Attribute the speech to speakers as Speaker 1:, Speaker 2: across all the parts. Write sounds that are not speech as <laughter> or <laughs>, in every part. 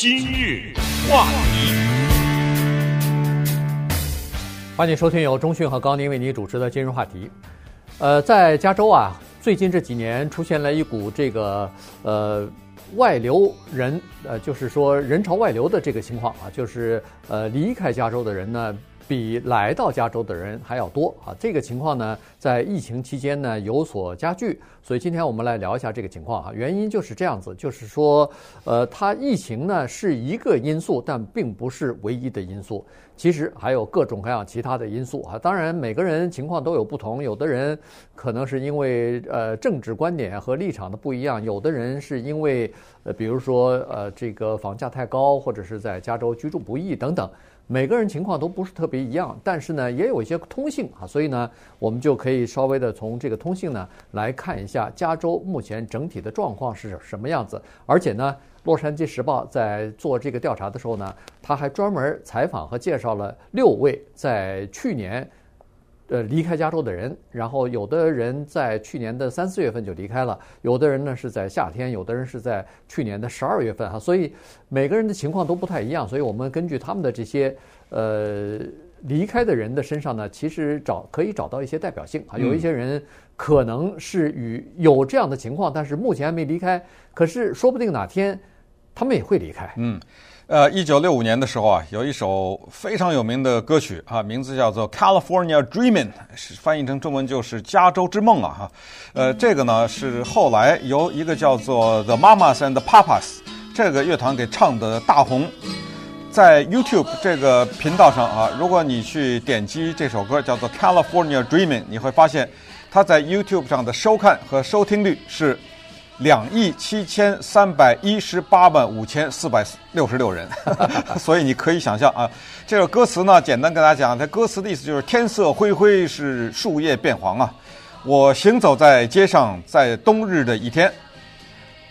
Speaker 1: 今日话题，
Speaker 2: 欢迎收听由中讯和高宁为您主持的今日话题。呃，在加州啊，最近这几年出现了一股这个呃外流人，呃，就是说人潮外流的这个情况啊，就是呃离开加州的人呢。比来到加州的人还要多啊！这个情况呢，在疫情期间呢有所加剧，所以今天我们来聊一下这个情况啊。原因就是这样子，就是说，呃，它疫情呢是一个因素，但并不是唯一的因素。其实还有各种各样其他的因素啊。当然，每个人情况都有不同，有的人可能是因为呃政治观点和立场的不一样，有的人是因为呃比如说呃这个房价太高，或者是在加州居住不易等等。每个人情况都不是特别一样，但是呢，也有一些通性啊，所以呢，我们就可以稍微的从这个通性呢来看一下加州目前整体的状况是什么样子。而且呢，《洛杉矶时报》在做这个调查的时候呢，他还专门采访和介绍了六位在去年。呃，离开加州的人，然后有的人在去年的三四月份就离开了，有的人呢是在夏天，有的人是在去年的十二月份哈，所以每个人的情况都不太一样，所以我们根据他们的这些呃离开的人的身上呢，其实找可以找到一些代表性啊，有一些人可能是与有这样的情况，但是目前还没离开，可是说不定哪天他们也会离开，
Speaker 3: 嗯。呃，一九六五年的时候啊，有一首非常有名的歌曲啊，名字叫做《California Dreamin'》，是翻译成中文就是《加州之梦》啊，哈。呃，这个呢是后来由一个叫做 The Mamas and Papas 这个乐团给唱的大红，在 YouTube 这个频道上啊，如果你去点击这首歌叫做《California Dreaming》，你会发现它在 YouTube 上的收看和收听率是。两亿七千三百一十八万五千四百六十六人，<laughs> 所以你可以想象啊，这首歌词呢，简单跟大家讲，它歌词的意思就是天色灰灰，是树叶变黄啊。我行走在街上，在冬日的一天，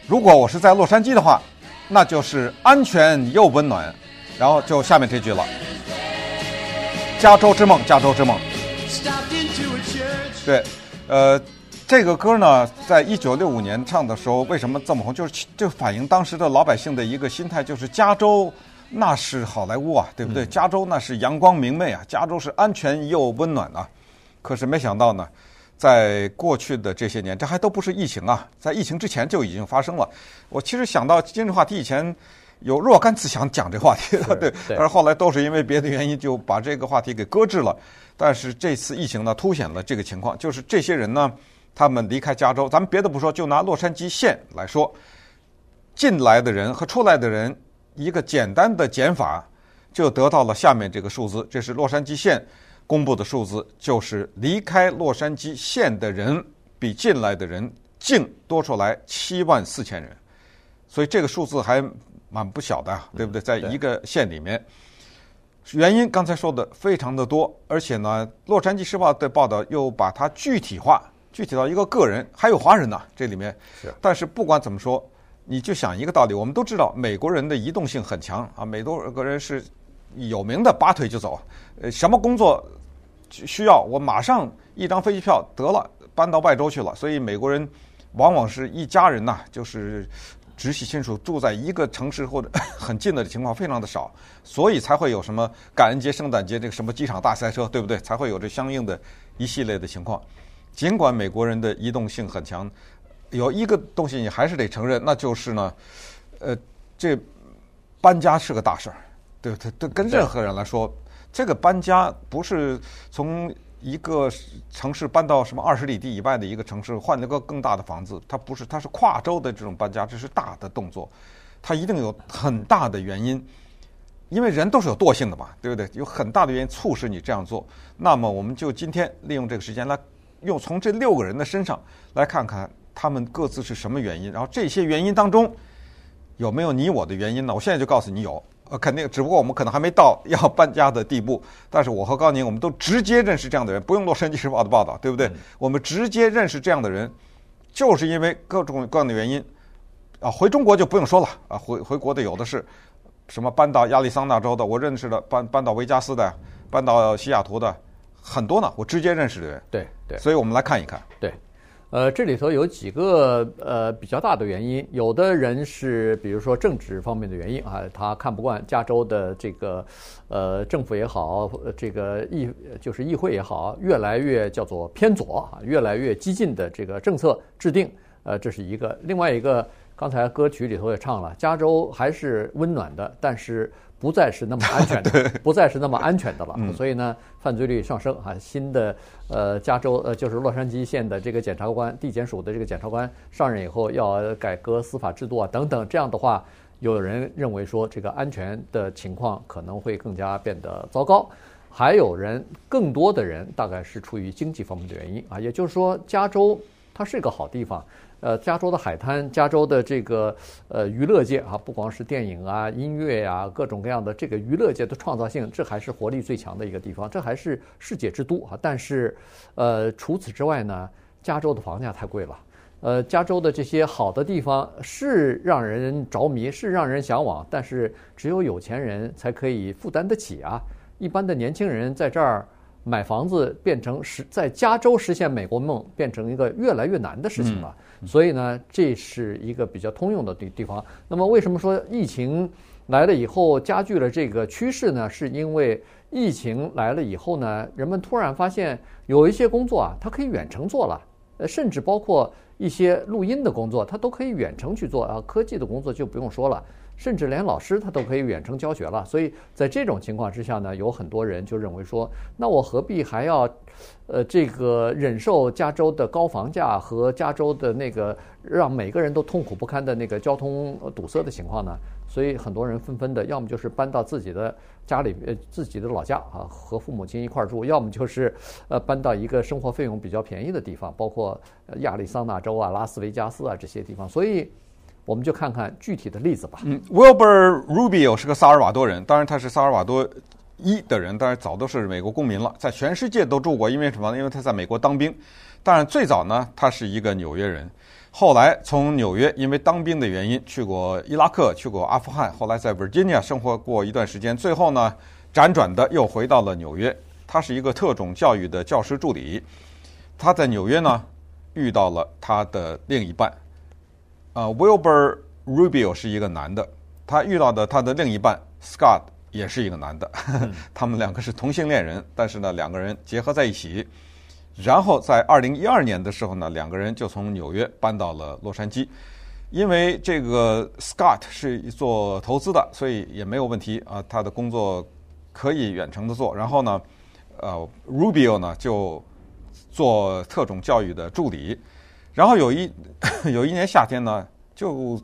Speaker 3: 如果我是在洛杉矶的话，那就是安全又温暖。然后就下面这句了：加州之梦，加州之梦。对，呃。这个歌呢，在一九六五年唱的时候，为什么这么红？就是就反映当时的老百姓的一个心态，就是加州那是好莱坞啊，对不对？加州那是阳光明媚啊，加州是安全又温暖啊。可是没想到呢，在过去的这些年，这还都不是疫情啊，在疫情之前就已经发生了。我其实想到今日话题以前有若干次想讲这话题的，对，但是后来都是因为别的原因就把这个话题给搁置了。但是这次疫情呢，凸显了这个情况，就是这些人呢。他们离开加州，咱们别的不说，就拿洛杉矶县来说，进来的人和出来的人，一个简单的减法，就得到了下面这个数字。这是洛杉矶县公布的数字，就是离开洛杉矶县的人比进来的人净多出来七万四千人，所以这个数字还蛮不小的，对不对？在一个县里面，原因刚才说的非常的多，而且呢，洛杉矶时报的报道又把它具体化。具体到一个个人，还有华人呢，这里面。是。但是不管怎么说，你就想一个道理，我们都知道美国人的移动性很强啊，美国人是有名的拔腿就走，呃，什么工作需要我马上一张飞机票得了，搬到外州去了。所以美国人往往是一家人呐，就是直系亲属住在一个城市或者 <coughs> 很近的情况非常的少，所以才会有什么感恩节、圣诞节这个什么机场大塞车，对不对？才会有这相应的一系列的情况。尽管美国人的移动性很强，有一个东西你还是得承认，那就是呢，呃，这搬家是个大事儿，对对对，跟任何人来说，这个搬家不是从一个城市搬到什么二十里地以外的一个城市换了个更大的房子，它不是，它是跨州的这种搬家，这是大的动作，它一定有很大的原因，因为人都是有惰性的嘛，对不对？有很大的原因促使你这样做。那么，我们就今天利用这个时间来。用从这六个人的身上来看看他们各自是什么原因，然后这些原因当中有没有你我的原因呢？我现在就告诉你有，呃，肯定，只不过我们可能还没到要搬家的地步。但是我和高宁，我们都直接认识这样的人，不用《洛杉矶时报》的报道，对不对？嗯、我们直接认识这样的人，就是因为各种各样的原因啊。回中国就不用说了啊，回回国的有的是，什么搬到亚利桑那州的，我认识的；搬搬到维加斯的，搬到西雅图的。很多呢，我直接认识的人，
Speaker 2: 对对，
Speaker 3: 所以我们来看一看。
Speaker 2: 对，呃，这里头有几个呃比较大的原因，有的人是比如说政治方面的原因啊，他看不惯加州的这个呃政府也好，这个议就是议会也好，越来越叫做偏左啊，越来越激进的这个政策制定，呃，这是一个。另外一个，刚才歌曲里头也唱了，加州还是温暖的，但是。不再是那么安全的，<laughs> 不再是那么安全的了。所以呢，犯罪率上升啊。新的呃，加州呃，就是洛杉矶县的这个检察官，地检署的这个检察官上任以后，要改革司法制度啊，等等。这样的话，有人认为说这个安全的情况可能会更加变得糟糕。还有人，更多的人大概是出于经济方面的原因啊，也就是说，加州它是一个好地方。呃，加州的海滩，加州的这个呃娱乐界啊，不光是电影啊、音乐呀、啊，各种各样的这个娱乐界的创造性，这还是活力最强的一个地方，这还是世界之都啊。但是，呃，除此之外呢，加州的房价太贵了。呃，加州的这些好的地方是让人着迷，是让人向往，但是只有有钱人才可以负担得起啊。一般的年轻人在这儿买房子，变成实在加州实现美国梦，变成一个越来越难的事情了。嗯所以呢，这是一个比较通用的地地方。那么，为什么说疫情来了以后加剧了这个趋势呢？是因为疫情来了以后呢，人们突然发现有一些工作啊，它可以远程做了，呃，甚至包括一些录音的工作，他都可以远程去做啊。科技的工作就不用说了。甚至连老师他都可以远程教学了，所以在这种情况之下呢，有很多人就认为说，那我何必还要，呃，这个忍受加州的高房价和加州的那个让每个人都痛苦不堪的那个交通堵塞的情况呢？所以很多人纷纷的，要么就是搬到自己的家里，呃，自己的老家啊，和父母亲一块儿住；要么就是呃，搬到一个生活费用比较便宜的地方，包括亚利桑那州啊、拉斯维加斯啊这些地方。所以。我们就看看具体的例子吧。
Speaker 3: 嗯，Wilbur Rubio 是个萨尔瓦多人，当然他是萨尔瓦多裔的人，当然早都是美国公民了，在全世界都住过。因为什么呢？因为他在美国当兵。当然最早呢，他是一个纽约人，后来从纽约因为当兵的原因去过伊拉克，去过阿富汗，后来在 Virginia 生活过一段时间，最后呢辗转的又回到了纽约。他是一个特种教育的教师助理。他在纽约呢遇到了他的另一半。啊，Wilbur Rubio 是一个男的，他遇到的他的另一半 Scott 也是一个男的，<laughs> 他们两个是同性恋人，但是呢，两个人结合在一起，然后在二零一二年的时候呢，两个人就从纽约搬到了洛杉矶，因为这个 Scott 是做投资的，所以也没有问题啊，他的工作可以远程的做，然后呢，呃，Rubio 呢就做特种教育的助理。然后有一 <laughs> 有一年夏天呢，就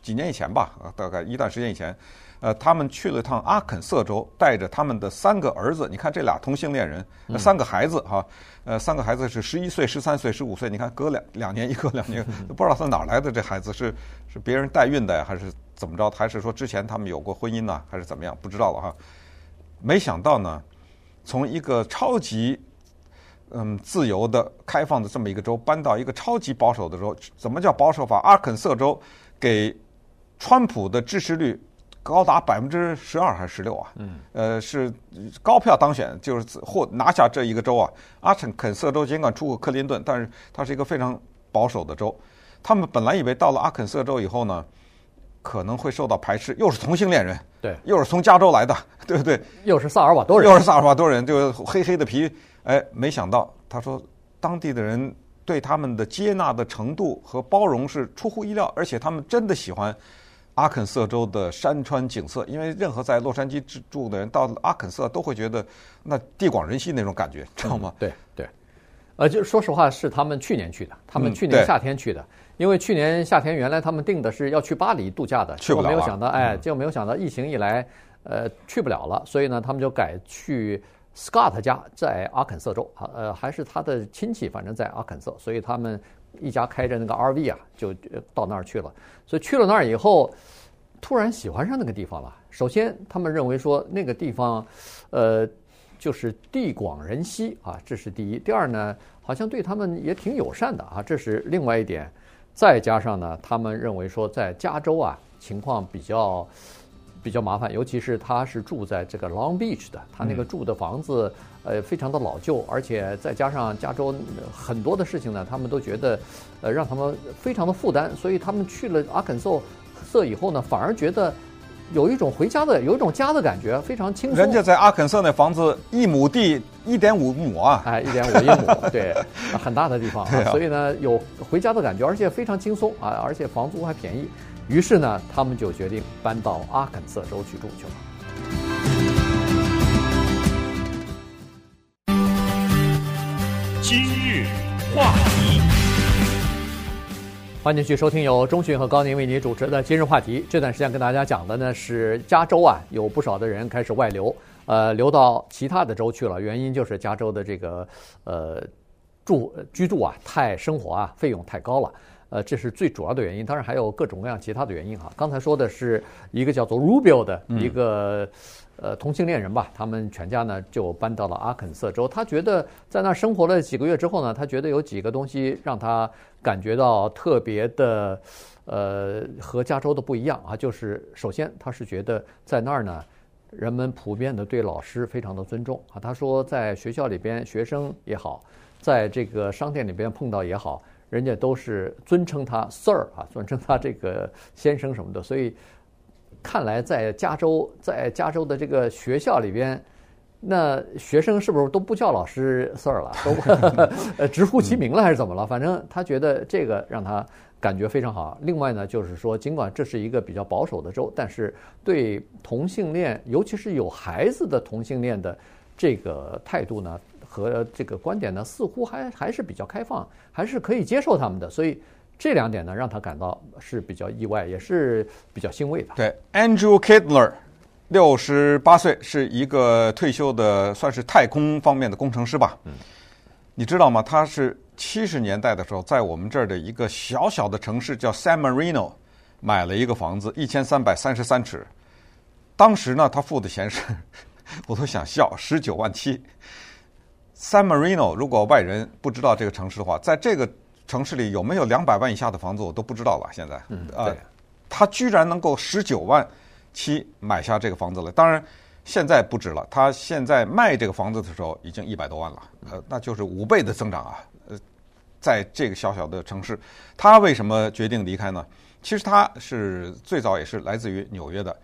Speaker 3: 几年以前吧，大概一段时间以前，呃，他们去了趟阿肯色州，带着他们的三个儿子。你看这俩同性恋人，三个孩子哈，呃，三个孩子是十一岁、十三岁、十五岁。你看隔两两年一个，两年都 <laughs> 不知道他哪来的这孩子，是是别人代孕的呀，还是怎么着？还是说之前他们有过婚姻呢，还是怎么样？不知道了哈。没想到呢，从一个超级。嗯，自由的、开放的这么一个州，搬到一个超级保守的州，怎么叫保守法？阿肯色州给川普的支持率高达百分之十二还是十六啊？嗯，呃，是高票当选，就是获拿下这一个州啊。阿肯色州尽管出过克林顿，但是它是一个非常保守的州。他们本来以为到了阿肯色州以后呢，可能会受到排斥，又是同性恋人，
Speaker 2: 对，
Speaker 3: 又是从加州来的，对不对？
Speaker 2: 又是萨尔瓦多人，
Speaker 3: 又是萨尔瓦多人，就黑黑的皮。哎，没想到，他说当地的人对他们的接纳的程度和包容是出乎意料，而且他们真的喜欢阿肯色州的山川景色，因为任何在洛杉矶住的人到阿肯色都会觉得那地广人稀那种感觉，知道吗？
Speaker 2: 嗯、对对，呃，就说实话，是他们去年去的，他们去年夏天去的，嗯、因为去年夏天原来他们定的是要去巴黎度假的，
Speaker 3: 去不了，
Speaker 2: 没有想到，哎，结果没有想到疫情一来，呃，去不了了，所以呢，他们就改去。Scott 家在阿肯色州。啊，呃，还是他的亲戚，反正在阿肯色，所以他们一家开着那个 RV 啊，就到那儿去了。所以去了那儿以后，突然喜欢上那个地方了。首先，他们认为说那个地方，呃，就是地广人稀啊，这是第一。第二呢，好像对他们也挺友善的啊，这是另外一点。再加上呢，他们认为说在加州啊，情况比较。比较麻烦，尤其是他是住在这个 Long Beach 的，他那个住的房子呃非常的老旧，而且再加上加州很多的事情呢，他们都觉得呃让他们非常的负担，所以他们去了阿肯色色以后呢，反而觉得有一种回家的有一种家的感觉，非常轻松。
Speaker 3: 人家在阿肯色那房子一亩地一点五亩啊，<laughs>
Speaker 2: 哎，一点五一亩，对，<laughs> 很大的地方啊，所以呢有回家的感觉，而且非常轻松啊，而且房租还便宜。于是呢，他们就决定搬到阿肯色州去住去了。欢迎继续收听由中讯和高宁为您主持的《今日话题》。这段时间跟大家讲的呢是加州啊，有不少的人开始外流，呃，流到其他的州去了。原因就是加州的这个呃住居住啊太生活啊费用太高了。呃，这是最主要的原因，当然还有各种各样其他的原因哈。刚才说的是一个叫做 Rubio 的一个呃同性恋人吧，他们全家呢就搬到了阿肯色州。他觉得在那儿生活了几个月之后呢，他觉得有几个东西让他感觉到特别的呃和加州的不一样啊。就是首先他是觉得在那儿呢，人们普遍的对老师非常的尊重啊。他说在学校里边，学生也好，在这个商店里边碰到也好。人家都是尊称他 Sir 啊，尊称他这个先生什么的，所以看来在加州，在加州的这个学校里边，那学生是不是都不叫老师 Sir 了，都呃 <laughs> 直呼其名了还是怎么了？反正他觉得这个让他感觉非常好。另外呢，就是说，尽管这是一个比较保守的州，但是对同性恋，尤其是有孩子的同性恋的这个态度呢。和这个观点呢，似乎还还是比较开放，还是可以接受他们的，所以这两点呢，让他感到是比较意外，也是比较欣慰的。
Speaker 3: 对，Andrew Kidler，六十八岁，是一个退休的，算是太空方面的工程师吧。嗯，你知道吗？他是七十年代的时候，在我们这儿的一个小小的城市叫 San Marino 买了一个房子，一千三百三十三尺。当时呢，他付的钱是，<laughs> 我都想笑，十九万七。San Marino，如果外人不知道这个城市的话，在这个城市里有没有两百万以下的房子，我都不知道了。现在，
Speaker 2: 嗯，
Speaker 3: 呃，他居然能够十九万七买下这个房子了。当然，现在不止了。他现在卖这个房子的时候，已经一百多万了。呃，那就是五倍的增长啊。呃，在这个小小的城市，他为什么决定离开呢？其实他是最早也是来自于纽约的，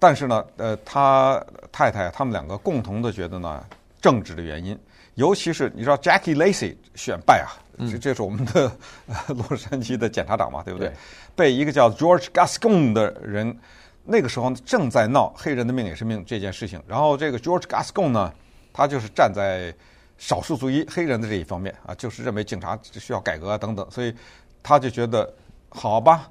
Speaker 3: 但是呢，呃，他太太他们两个共同的觉得呢，政治的原因。尤其是你知道 Jackie Lacey 选败啊，这这是我们的洛杉矶的检察长嘛，对不对？被一个叫 George Gascon 的人，那个时候正在闹黑人的命也是命这件事情。然后这个 George Gascon 呢，他就是站在少数族裔黑人的这一方面啊，就是认为警察需要改革啊等等，所以他就觉得好吧。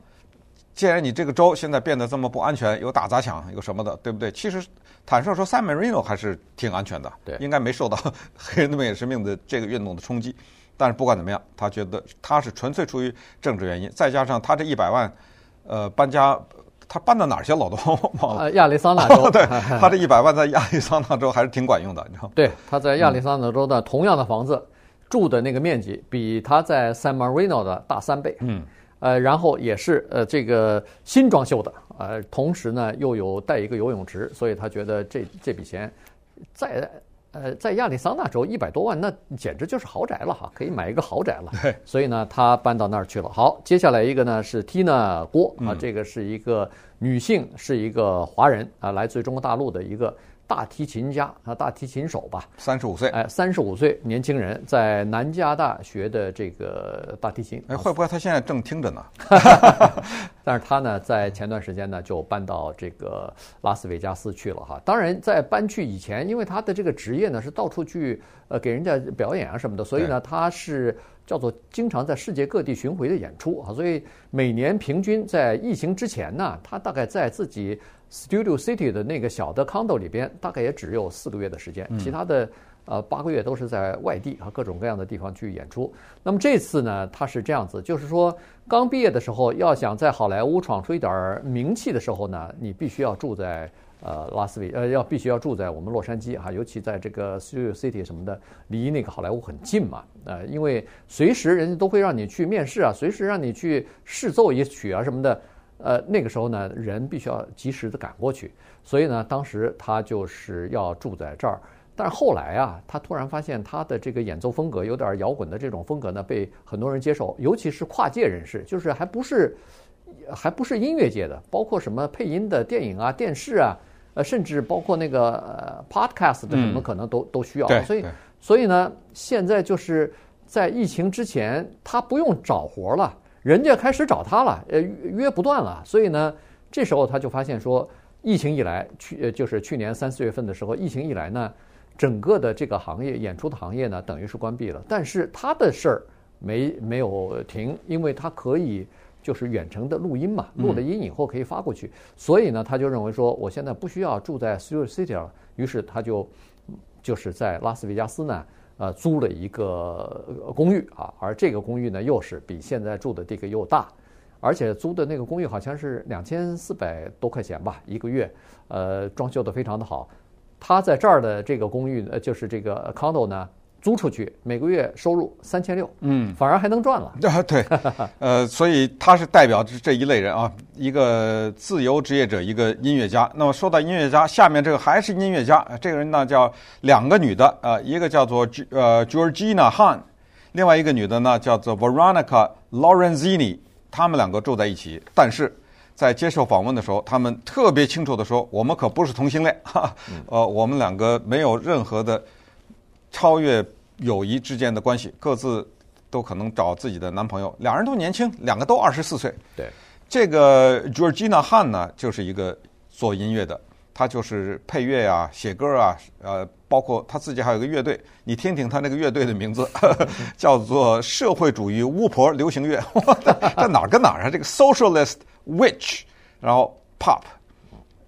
Speaker 3: 既然你这个州现在变得这么不安全，有打砸抢，有什么的，对不对？其实坦率说，San Marino 还是挺安全的，
Speaker 2: 对，
Speaker 3: 应该没受到黑人的命也是命的这个运动的冲击。但是不管怎么样，他觉得他是纯粹出于政治原因，再加上他这一百万，呃，搬家，他搬到哪儿去了？我都忘了。
Speaker 2: 亚利桑那州，<laughs>
Speaker 3: 对，他这一百万在亚利桑那州还是挺管用的，你知道吗？
Speaker 2: 对，他在亚利桑那州的同样的房子，住的那个面积比他在 San Marino 的大三倍。嗯。呃，然后也是呃这个新装修的，呃，同时呢又有带一个游泳池，所以他觉得这这笔钱在呃在亚利桑那州一百多万，那简直就是豪宅了哈，可以买一个豪宅了。
Speaker 3: 对，
Speaker 2: 所以呢他搬到那儿去了。好，接下来一个呢是 Tina 郭啊，这个是一个女性，是一个华人啊，来自于中国大陆的一个。大提琴家啊，大提琴手吧，
Speaker 3: 三十五岁，
Speaker 2: 哎，三十五岁年轻人，在南加大学的这个大提琴，
Speaker 3: 哎，会不会他现在正听着呢？<laughs>
Speaker 2: 但是他呢，在前段时间呢，就搬到这个拉斯维加斯去了哈。当然，在搬去以前，因为他的这个职业呢是到处去呃给人家表演啊什么的，所以呢，他是叫做经常在世界各地巡回的演出啊。所以每年平均在疫情之前呢，他大概在自己。Studio City 的那个小的 condo 里边，大概也只有四个月的时间，其他的呃八个月都是在外地和各种各样的地方去演出。那么这次呢，他是这样子，就是说刚毕业的时候，要想在好莱坞闯出一点名气的时候呢，你必须要住在呃拉斯维呃要必须要住在我们洛杉矶哈，尤其在这个 Studio City 什么的，离那个好莱坞很近嘛，呃，因为随时人家都会让你去面试啊，随时让你去试奏一曲啊什么的。呃，那个时候呢，人必须要及时的赶过去，所以呢，当时他就是要住在这儿。但是后来啊，他突然发现他的这个演奏风格有点摇滚的这种风格呢，被很多人接受，尤其是跨界人士，就是还不是还不是音乐界的，包括什么配音的电影啊、电视啊，呃，甚至包括那个呃 podcast 的什么，可能都、嗯、都需要。所以，所以呢，现在就是在疫情之前，他不用找活了，人家开始找他了，呃，约不断了。所以呢，这时候他就发现说，疫情以来，去呃就是去年三四月份的时候，疫情以来呢。整个的这个行业，演出的行业呢，等于是关闭了。但是他的事儿没没有停，因为他可以就是远程的录音嘛，录了音以后可以发过去。所以呢，他就认为说，我现在不需要住在 Studio City 了。于是他就就是在拉斯维加斯呢，呃，租了一个公寓啊。而这个公寓呢，又是比现在住的这个又大，而且租的那个公寓好像是两千四百多块钱吧一个月，呃，装修的非常的好。他在这儿的这个公寓，呃，就是这个 condo 呢，租出去每个月收入三千六，嗯，反而还能赚了。
Speaker 3: 啊，<laughs> 对，呃，所以他是代表这一类人啊，一个自由职业者，一个音乐家。那么说到音乐家，下面这个还是音乐家，这个人呢叫两个女的，呃，一个叫做呃 Georgina Han，另外一个女的呢叫做 Veronica Lorenzini，他们两个住在一起，但是。在接受访问的时候，他们特别清楚地说：“我们可不是同性恋，哈，呃，我们两个没有任何的超越友谊之间的关系，各自都可能找自己的男朋友。两人都年轻，两个都二十四岁。
Speaker 2: 对，
Speaker 3: 这个 Georgina Han 呢，就是一个做音乐的，他就是配乐啊、写歌啊，呃，包括他自己还有个乐队。你听听他那个乐队的名字，呵 <laughs> 呵叫做社会主义巫婆流行乐。这哪儿跟哪儿啊？这个 Socialist。” Witch，然后 Pop，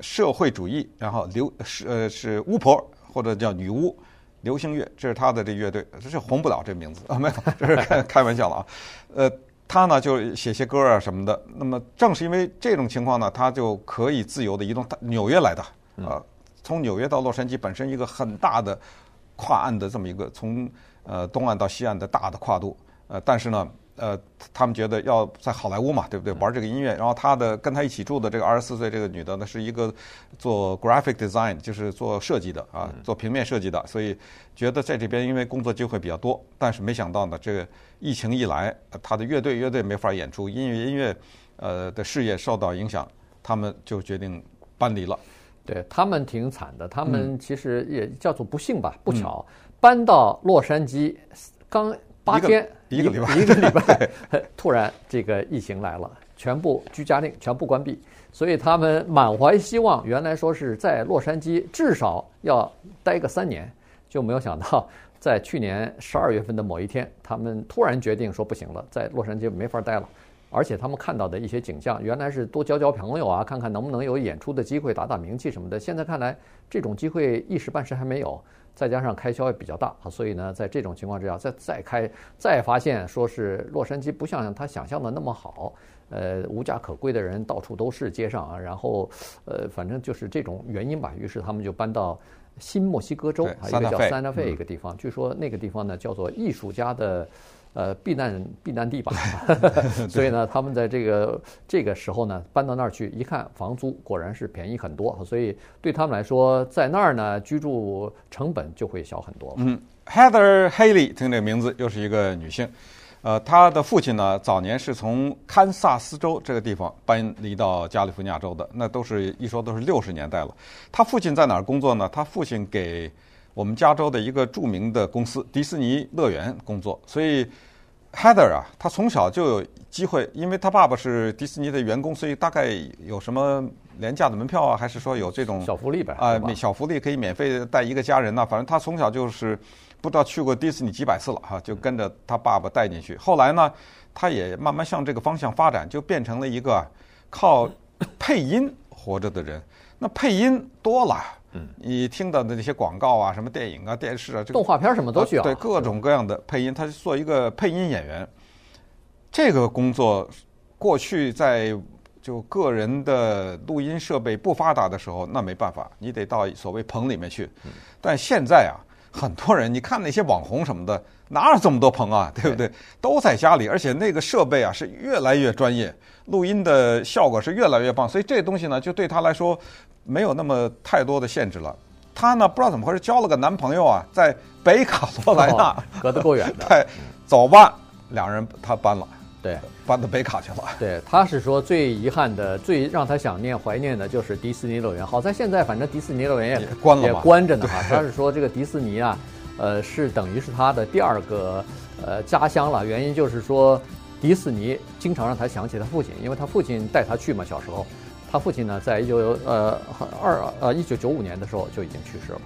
Speaker 3: 社会主义，然后流是呃是巫婆或者叫女巫，流行乐，这是他的这乐队，这是红不了这名字啊，<laughs> 没有，这是开开玩笑了啊。呃，他呢就写些歌啊什么的。那么正是因为这种情况呢，他就可以自由的移动。纽约来的啊，从纽约到洛杉矶本身一个很大的跨岸的这么一个从呃东岸到西岸的大的跨度，呃，但是呢。呃，他们觉得要在好莱坞嘛，对不对？玩这个音乐，然后他的跟他一起住的这个二十四岁这个女的呢，是一个做 graphic design，就是做设计的啊，做平面设计的，所以觉得在这边因为工作机会比较多，但是没想到呢，这个疫情一来，他的乐队乐队没法演出，音乐音乐呃的事业受到影响，他们就决定搬离了。
Speaker 2: 对，他们挺惨的，他们其实也叫做不幸吧，不巧搬到洛杉矶刚。八天一个礼拜，一个礼拜，<laughs> 突然这个疫情来了，全部居家令，全部关闭，所以他们满怀希望，原来说是在洛杉矶至少要待个三年，就没有想到在去年十二月份的某一天，他们突然决定说不行了，在洛杉矶没法待了，而且他们看到的一些景象，原来是多交交朋友啊，看看能不能有演出的机会，打打名气什么的，现在看来这种机会一时半时还没有。再加上开销也比较大啊，所以呢，在这种情况之下，再再开，再发现说是洛杉矶不像他想象的那么好，呃，无家可归的人到处都是街上啊，然后呃，反正就是这种原因吧，于是他们就搬到新墨西哥州，一个叫 Santa Fe 一个地方，据说那个地方呢叫做艺术家的。呃，避难避难地吧，<laughs> 所以呢，他们在这个这个时候呢，搬到那儿去，一看房租果然是便宜很多，所以对他们来说，在那儿呢居住成本就会小很多。
Speaker 3: 嗯，Heather Haley 听这个名字又是一个女性，呃，她的父亲呢早年是从堪萨斯州这个地方搬离到加利福尼亚州的，那都是一说都是六十年代了。她父亲在哪儿工作呢？她父亲给。我们加州的一个著名的公司迪士尼乐园工作，所以 Heather 啊，他从小就有机会，因为他爸爸是迪士尼的员工，所以大概有什么廉价的门票啊，还是说有这种
Speaker 2: 小福利呗？
Speaker 3: 啊，小福利可以免费带一个家人呐。反正他从小就是不知道去过迪士尼几百次了哈，就跟着他爸爸带进去。后来呢，他也慢慢向这个方向发展，就变成了一个靠配音活着的人。那配音多了。嗯，你听到的那些广告啊，什么电影啊、电视啊，这个
Speaker 2: 动画片什么都需要，
Speaker 3: 对各种各样的配音，他是做一个配音演员。这个工作过去在就个人的录音设备不发达的时候，那没办法，你得到所谓棚里面去。但现在啊，很多人，你看那些网红什么的，哪有这么多棚啊？对不对？都在家里，而且那个设备啊是越来越专业，录音的效果是越来越棒，所以这东西呢，就对他来说没有那么太多的限制了。她呢，不知道怎么回事，交了个男朋友啊，在北卡罗来纳，
Speaker 2: 哦、隔得够远的。<laughs>
Speaker 3: 对，走吧，两人他搬了。
Speaker 2: 对，
Speaker 3: 搬到北卡去了。
Speaker 2: 对，他是说最遗憾的、最让他想念、怀念的，就是迪士尼乐园。好在现在反正迪士尼乐园也，
Speaker 3: 也关了，
Speaker 2: 也关着呢哈。他是说这个迪士尼啊，<laughs> 呃，是等于是他的第二个呃家乡了。原因就是说，迪士尼经常让他想起他父亲，因为他父亲带他去嘛，小时候，他父亲呢，在一九呃二呃一九九五年的时候就已经去世了。